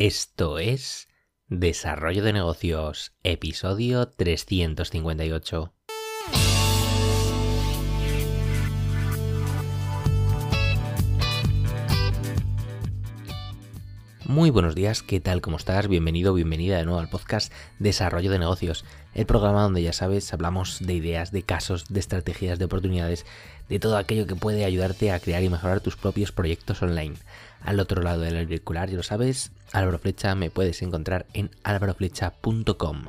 Esto es Desarrollo de Negocios, episodio 358. Muy buenos días, ¿qué tal? ¿Cómo estás? Bienvenido, bienvenida de nuevo al podcast Desarrollo de Negocios, el programa donde ya sabes, hablamos de ideas, de casos, de estrategias, de oportunidades, de todo aquello que puede ayudarte a crear y mejorar tus propios proyectos online al otro lado del auricular, ya lo sabes, Álvaro Flecha me puedes encontrar en álvaroflecha.com.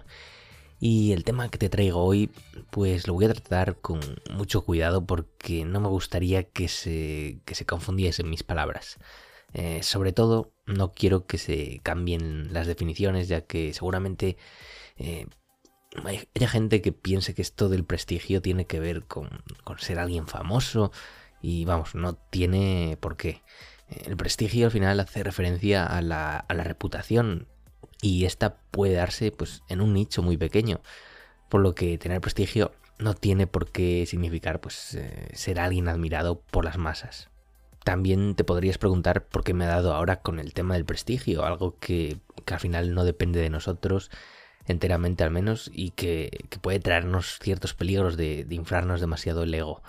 Y el tema que te traigo hoy, pues lo voy a tratar con mucho cuidado porque no me gustaría que se, que se confundiesen mis palabras. Eh, sobre todo, no quiero que se cambien las definiciones, ya que seguramente eh, haya gente que piense que esto del prestigio tiene que ver con, con ser alguien famoso y vamos, no tiene por qué. El prestigio al final hace referencia a la, reputación y esta puede darse pues en un nicho muy pequeño, por lo que tener prestigio no tiene por qué significar pues eh, ser alguien admirado por las masas. También te podrías preguntar por qué me ha dado ahora con el tema del prestigio, algo que, al final no depende de nosotros enteramente al menos y que, puede traernos ciertos peligros de, de inflarnos demasiado el ego.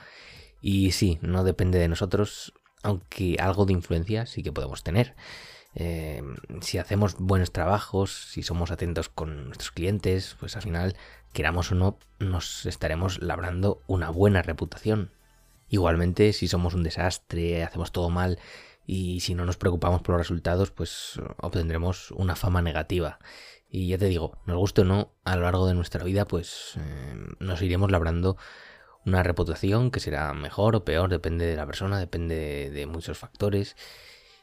Y sí, no depende de nosotros, aunque algo de influencia sí que podemos tener. Eh, si hacemos buenos trabajos, si somos atentos con nuestros clientes, pues al final, queramos o no, nos estaremos labrando una buena reputación. Igualmente, si somos un desastre, hacemos todo mal y si no nos preocupamos por los resultados, pues obtendremos una fama negativa. Y ya te digo, nos guste o no, a lo largo de nuestra vida, pues eh, nos iremos labrando una reputación que será mejor o peor, depende de la persona, depende de, muchos factores.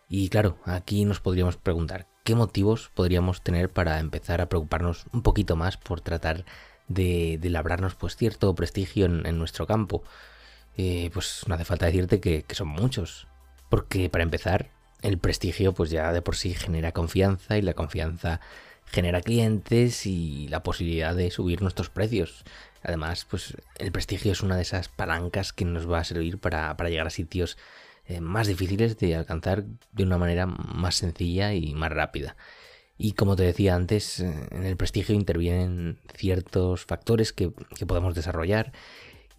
Y claro, aquí nos podríamos preguntar qué motivos podríamos tener para empezar a preocuparnos un poquito más por tratar de, labrarnos pues cierto prestigio en, nuestro campo. Eh, pues no hace falta decirte que, que, son muchos. Porque para empezar, el prestigio pues ya de por sí genera confianza y la confianza genera clientes y la posibilidad de subir nuestros precios. Además, pues el prestigio es una de esas palancas que nos va a servir para, llegar a sitios eh, más difíciles de alcanzar de una manera más sencilla y más rápida. Y como te decía antes, eh, en el prestigio intervienen ciertos factores que, podemos desarrollar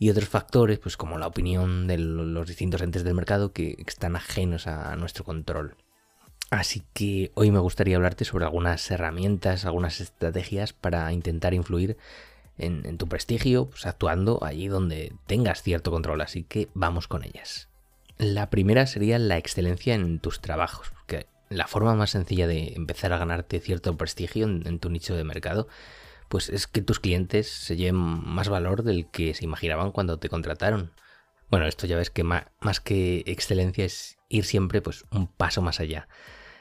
y otros factores, pues como la opinión de los distintos entes del mercado que están ajenos a nuestro control. Así que hoy me gustaría hablarte sobre algunas herramientas, algunas estrategias para intentar influir en, tu prestigio, pues actuando allí donde tengas cierto control, así que vamos con ellas. La primera sería la excelencia en tus trabajos, porque la forma más sencilla de empezar a ganarte cierto prestigio en, tu nicho de mercado, pues es que tus clientes se lleven más valor del que se imaginaban cuando te contrataron. Bueno, esto ya ves que más, que excelencia es ir siempre pues un paso más allá.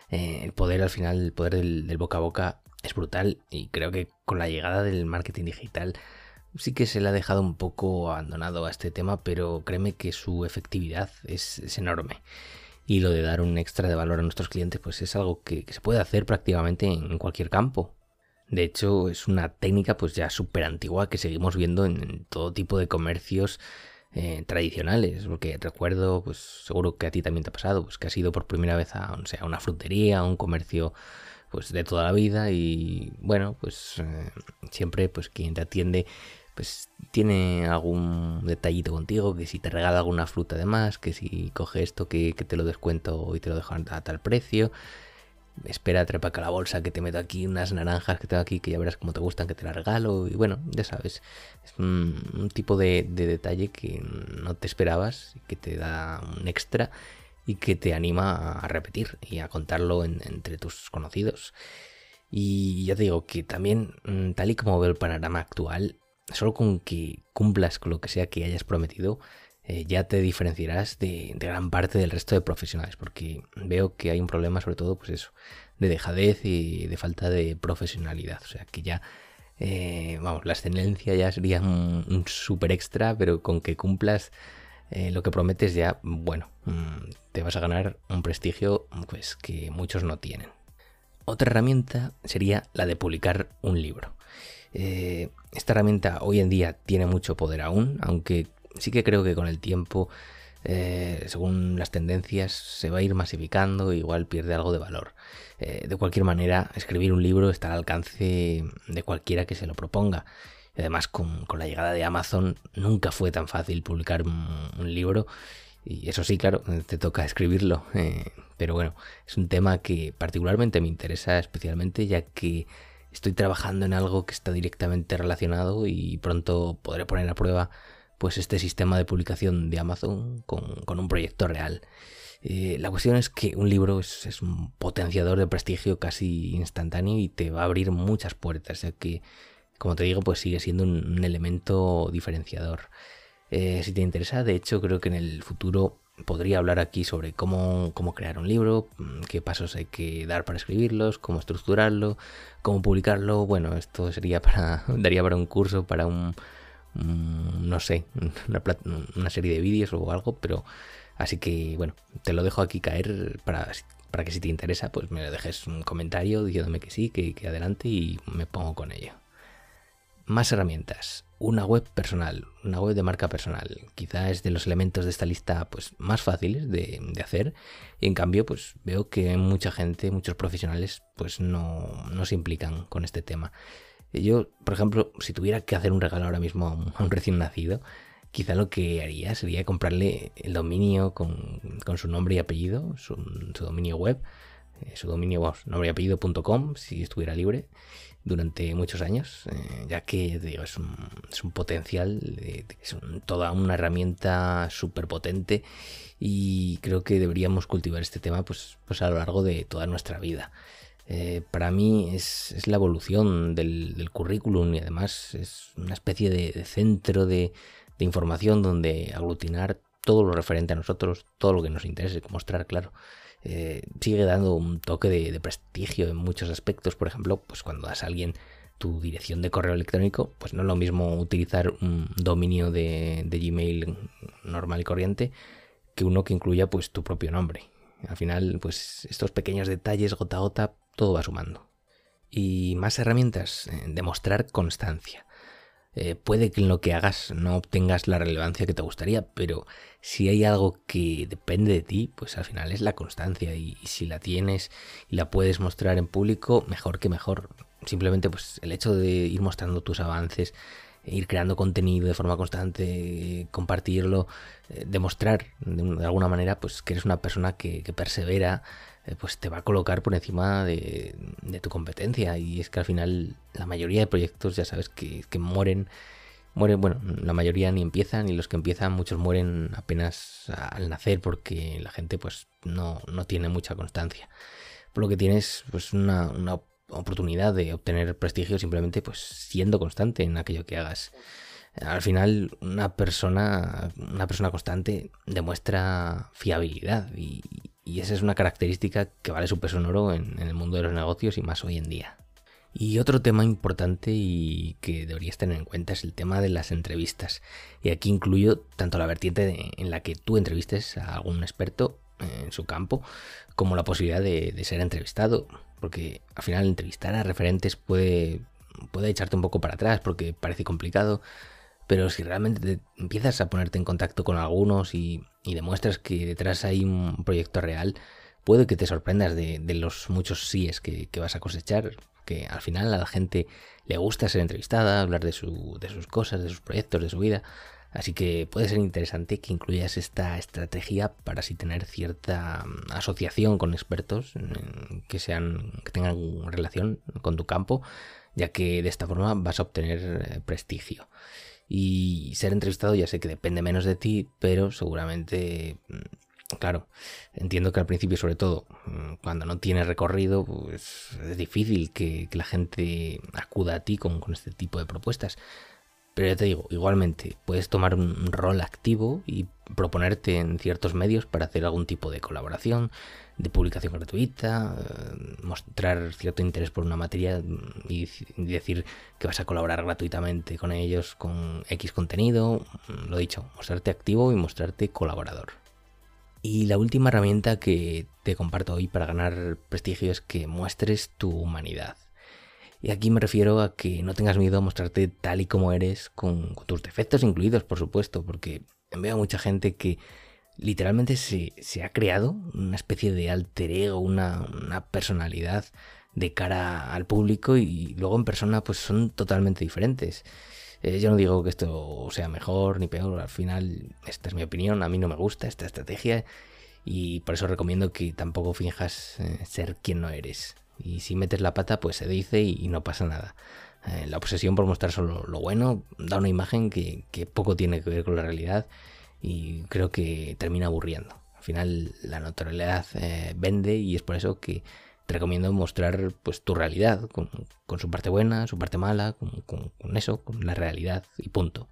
Eh, el poder al final, el poder del, boca a boca es brutal y creo que con la llegada del marketing digital sí que se le ha dejado un poco abandonado a este tema, pero créeme que su efectividad es, enorme. Y lo de dar un extra de valor a nuestros clientes, pues es algo que, se puede hacer prácticamente en cualquier campo. De hecho, es una técnica pues ya súper antigua que seguimos viendo en, todo tipo de comercios eh, tradicionales. Porque recuerdo, pues seguro que a ti también te ha pasado, pues que has ido por primera vez a, sea, a una frutería, a un comercio pues de toda la vida y bueno, pues eh, siempre pues quien te atiende pues tiene algún detallito contigo, que si te regala alguna fruta de más, que si coge esto que, te lo descuento y te lo dejo a tal precio, espera, trepa acá la bolsa que te meto aquí, unas naranjas que tengo aquí que ya verás cómo te gustan, que te las regalo y bueno, ya sabes, es un, tipo de, de, detalle que no te esperabas, que te da un extra y que te anima a repetir y a contarlo entre tus conocidos. Y ya te digo que también, mm, tal y como veo el panorama actual, solo con que cumplas con lo que sea que hayas prometido, eh, ya te diferenciarás de, gran parte del resto de profesionales, porque veo que hay un problema sobre todo, pues eso, de dejadez y de falta de profesionalidad. O sea que ya, eh, vamos, la excelencia ya sería un, super extra, pero con que cumplas eh, lo que prometes ya, bueno, mm, te vas a ganar un prestigio pues, que muchos no tienen. Otra herramienta sería la de publicar un libro. Esta herramienta hoy en día tiene mucho poder aún, aunque sí que creo que con el tiempo eh, según las tendencias, se va a ir masificando, igual pierde algo de valor. Eh, de cualquier manera, escribir un libro está al alcance de cualquiera que se lo proponga. Además, con, la llegada de Amazon, nunca fue tan fácil publicar un, libro. Y eso sí, claro, te toca escribirlo. Eh, pero bueno, es un tema que particularmente me interesa especialmente ya que estoy trabajando en algo que está directamente relacionado y pronto podré poner a prueba pues este sistema de publicación de Amazon con, un proyecto real. Eh, la cuestión es que un libro es, un potenciador de prestigio casi instantáneo y te va a abrir muchas puertas, ya que, como te digo, pues sigue siendo un, elemento diferenciador. Eh, si te interesa, de hecho, creo que en el futuro podría hablar aquí sobre cómo, cómo, crear un libro, mm, qué pasos hay que dar para escribirlos, cómo estructurarlo, cómo publicarlo. Bueno, esto sería para, daría para un curso, para un, no sé, una, serie de vídeos o algo, pero así que bueno, te lo dejo aquí caer para, para que si te interesa, pues me lo dejes un comentario diciéndome que sí, que, adelante y me pongo con ello. Más herramientas. Una web personal, una web de marca personal. Quizá es de los elementos de esta lista pues, más fáciles de, de hacer. Y en cambio, pues veo que mucha gente, muchos profesionales, pues no, no se implican con este tema. Yo, por ejemplo, si tuviera que hacer un regalo ahora mismo a un, recién nacido, quizá lo que haría sería comprarle el dominio con, su nombre y apellido, su, dominio web, eh, su dominio, nombre y apellido.com, si estuviera libre durante muchos años, eh, ya que digo, es, un, es un potencial, es toda una herramienta súper potente y creo que deberíamos cultivar este tema pues, pues a lo largo de toda nuestra vida. Eh, para mí es, la evolución del, currículum y además es una especie de, centro de, información donde aglutinar todo lo referente a nosotros, todo lo que nos interese mostrar, claro. Eh, sigue dando un toque de, prestigio en muchos aspectos. Por ejemplo, pues cuando das a alguien tu dirección de correo electrónico, pues no es lo mismo utilizar un dominio de, de Gmail normal y corriente que uno que incluya pues tu propio nombre. Al final, pues estos pequeños detalles gota a gota todo va sumando. Y más herramientas, eh, demostrar constancia. Eh, puede que en lo que hagas no obtengas la relevancia que te gustaría, pero si hay algo que depende de ti, pues al final es la constancia y, si la tienes y la puedes mostrar en público, mejor que mejor. Simplemente pues el hecho de ir mostrando tus avances, ir creando contenido de forma constante, compartirlo, eh, demostrar de, alguna manera pues que eres una persona que persevera, pues te va a colocar por encima de, tu competencia. Y es que al final la mayoría de proyectos ya sabes que, mueren. Mueren, bueno, la mayoría ni empiezan y los que empiezan muchos mueren apenas al nacer porque la gente pues no, tiene mucha constancia. Por lo que tienes pues una, una oportunidad de obtener prestigio simplemente pues siendo constante en aquello que hagas. Al final, una persona, una persona constante demuestra fiabilidad y, esa es una característica que vale su peso en oro en, el mundo de los negocios y más hoy en día. Y otro tema importante y que deberías tener en cuenta es el tema de las entrevistas. Y aquí incluyo tanto la vertiente en la que tú entrevistes a algún experto en su campo, como la posibilidad de, ser entrevistado. Porque al final entrevistar a referentes puede, puede echarte un poco para atrás porque parece complicado. Pero si realmente empiezas a ponerte en contacto con algunos y, demuestras que detrás hay un proyecto real, puede que te sorprendas de, los muchos síes que, vas a cosechar, que al final a la gente le gusta ser entrevistada, hablar de, su, de sus cosas, de sus proyectos, de su vida. Así que puede ser interesante que incluyas esta estrategia para así tener cierta mm, asociación con expertos que sean que tengan relación con tu campo, ya que de esta forma vas a obtener eh, prestigio. Y ser entrevistado ya sé que depende menos de ti, pero seguramente, mm, claro, entiendo que al principio sobre todo, mm, cuando no tienes recorrido, pues es difícil que, la gente acuda a ti con, con este tipo de propuestas. Pero ya te digo, igualmente puedes tomar un rol activo y proponerte en ciertos medios para hacer algún tipo de colaboración, de publicación gratuita, eh, mostrar cierto interés por una materia y decir que vas a colaborar gratuitamente con ellos con X contenido, lo dicho, mostrarte activo y mostrarte colaborador. Y la última herramienta que te comparto hoy para ganar prestigio es que muestres tu humanidad. Y aquí me refiero a que no tengas miedo a mostrarte tal y como eres, con, tus defectos incluidos, por supuesto, porque veo a mucha gente que literalmente se, ha creado una especie de alter ego, una, personalidad de cara al público y luego en persona pues son totalmente diferentes. Eh, yo no digo que esto sea mejor ni peor, al final esta es mi opinión, a mí no me gusta esta estrategia y por eso recomiendo que tampoco finjas eh, ser quien no eres. Y si metes la pata pues se dice y, no pasa nada. Eh, la obsesión por mostrar solo lo bueno da una imagen que, poco tiene que ver con la realidad y creo que termina aburriendo. Al final la notoriedad eh, vende y es por eso que te recomiendo mostrar pues tu realidad con, su parte buena, su parte mala, con, eso, con la realidad y punto.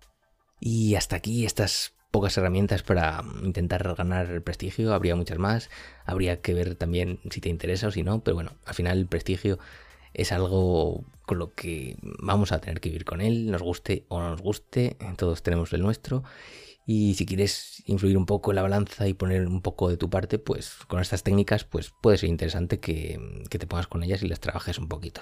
Y hasta aquí estas pocas herramientas para intentar ganar el prestigio, habría muchas más, habría que ver también si te interesa o si no, pero bueno, al final el prestigio es algo con lo que vamos a tener que vivir con él, nos guste o no nos guste, todos tenemos el nuestro y si quieres influir un poco en la balanza y poner un poco de tu parte, pues con estas técnicas, pues puede ser interesante que, te pongas con ellas y las trabajes un poquito.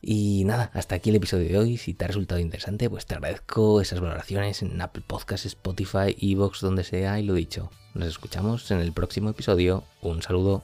Y nada, hasta aquí el episodio de hoy. Si te ha resultado interesante, pues te agradezco esas valoraciones en Apple Podcasts, Spotify, Evox, donde sea. Y lo dicho, nos escuchamos en el próximo episodio. Un saludo.